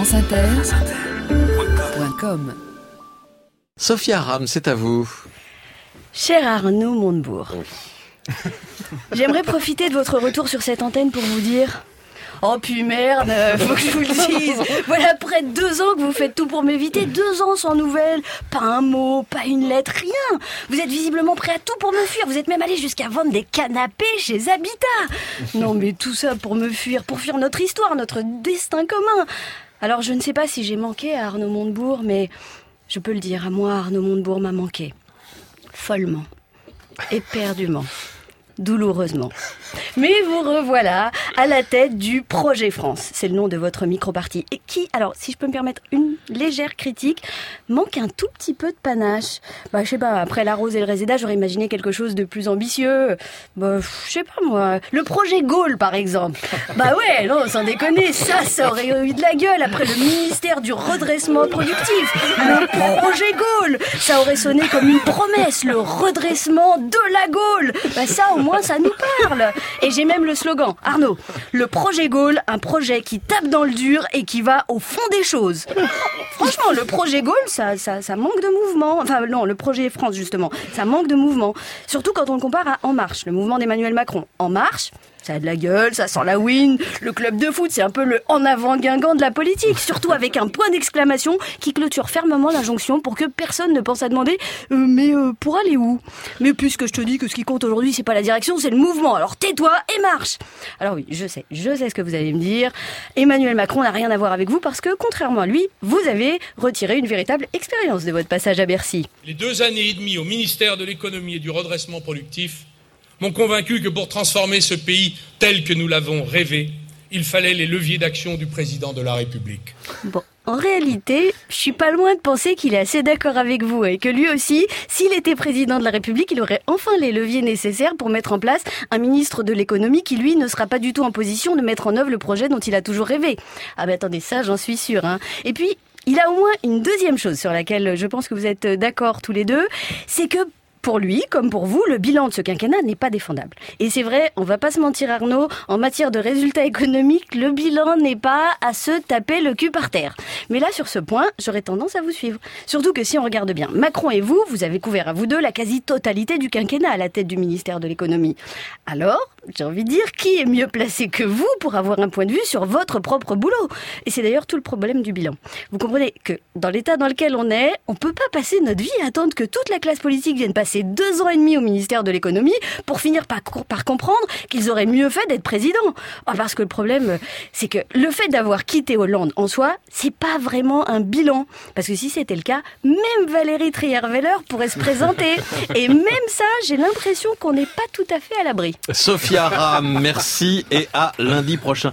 franceinter.com Sophia Ram, c'est à vous. Cher Arnaud Montebourg, j'aimerais profiter de votre retour sur cette antenne pour vous dire Oh puis merde, faut que je vous le dise. Voilà près de deux ans que vous faites tout pour m'éviter. Deux ans sans nouvelles. Pas un mot, pas une lettre, rien. Vous êtes visiblement prêt à tout pour me fuir. Vous êtes même allé jusqu'à vendre des canapés chez Habitat. Non mais tout ça pour me fuir, pour fuir notre histoire, notre destin commun. Alors je ne sais pas si j'ai manqué à Arnaud Montebourg, mais je peux le dire, à moi Arnaud Montebourg m'a manqué. Follement. Éperdument. Douloureusement. Mais vous revoilà à la tête du Projet France. C'est le nom de votre micro-parti. Et qui, alors, si je peux me permettre une légère critique, manque un tout petit peu de panache. Bah, je sais pas, après la rose et le réséda, j'aurais imaginé quelque chose de plus ambitieux. Bah, je sais pas moi. Le projet Gaulle, par exemple. Bah ouais, non, sans déconner, ça, ça aurait eu de la gueule après le ministère du redressement productif. Le projet Gaulle, ça aurait sonné comme une promesse, le redressement de la Gaule. Bah ça, au moins, ça nous parle. Et j'ai même le slogan, Arnaud, le projet Gaulle, un projet qui tape dans le dur et qui va au fond des choses. Franchement, le projet Gaulle, ça, ça, ça manque de mouvement. Enfin non, le projet France justement, ça manque de mouvement. Surtout quand on le compare à En Marche, le mouvement d'Emmanuel Macron. En Marche, ça a de la gueule, ça sent la win. Le club de foot, c'est un peu le en avant guingant de la politique, surtout avec un point d'exclamation qui clôture fermement l'injonction pour que personne ne pense à demander euh, mais euh, pour aller où? Mais puisque je te dis que ce qui compte aujourd'hui, c'est pas la direction, c'est le mouvement. Alors tais-toi et marche. Alors oui, je sais, je sais ce que vous allez me dire. Emmanuel Macron n'a rien à voir avec vous parce que contrairement à lui, vous avez retiré une véritable expérience de votre passage à Bercy. Les deux années et demie au ministère de l'économie et du redressement productif m'ont convaincu que pour transformer ce pays tel que nous l'avons rêvé, il fallait les leviers d'action du président de la République. En réalité, je suis pas loin de penser qu'il est assez d'accord avec vous et que lui aussi, s'il était président de la République, il aurait enfin les leviers nécessaires pour mettre en place un ministre de l'économie qui, lui, ne sera pas du tout en position de mettre en œuvre le projet dont il a toujours rêvé. Ah ben attendez, ça, j'en suis sûre. Hein. Et puis, il a au moins une deuxième chose sur laquelle je pense que vous êtes d'accord tous les deux, c'est que pour lui, comme pour vous, le bilan de ce quinquennat n'est pas défendable. Et c'est vrai, on va pas se mentir Arnaud, en matière de résultats économiques, le bilan n'est pas à se taper le cul par terre. Mais là, sur ce point, j'aurais tendance à vous suivre. Surtout que si on regarde bien, Macron et vous, vous avez couvert à vous deux la quasi-totalité du quinquennat à la tête du ministère de l'économie. Alors, j'ai envie de dire, qui est mieux placé que vous pour avoir un point de vue sur votre propre boulot? Et c'est d'ailleurs tout le problème du bilan. Vous comprenez que dans l'état dans lequel on est, on peut pas passer notre vie à attendre que toute la classe politique vienne passer deux ans et demi au ministère de l'économie pour finir par, par comprendre qu'ils auraient mieux fait d'être président. Oh, parce que le problème, c'est que le fait d'avoir quitté Hollande en soi, c'est pas vraiment un bilan. Parce que si c'était le cas, même Valérie Trierweiler pourrait se présenter. Et même ça, j'ai l'impression qu'on n'est pas tout à fait à l'abri. Sophia Ram, merci et à lundi prochain.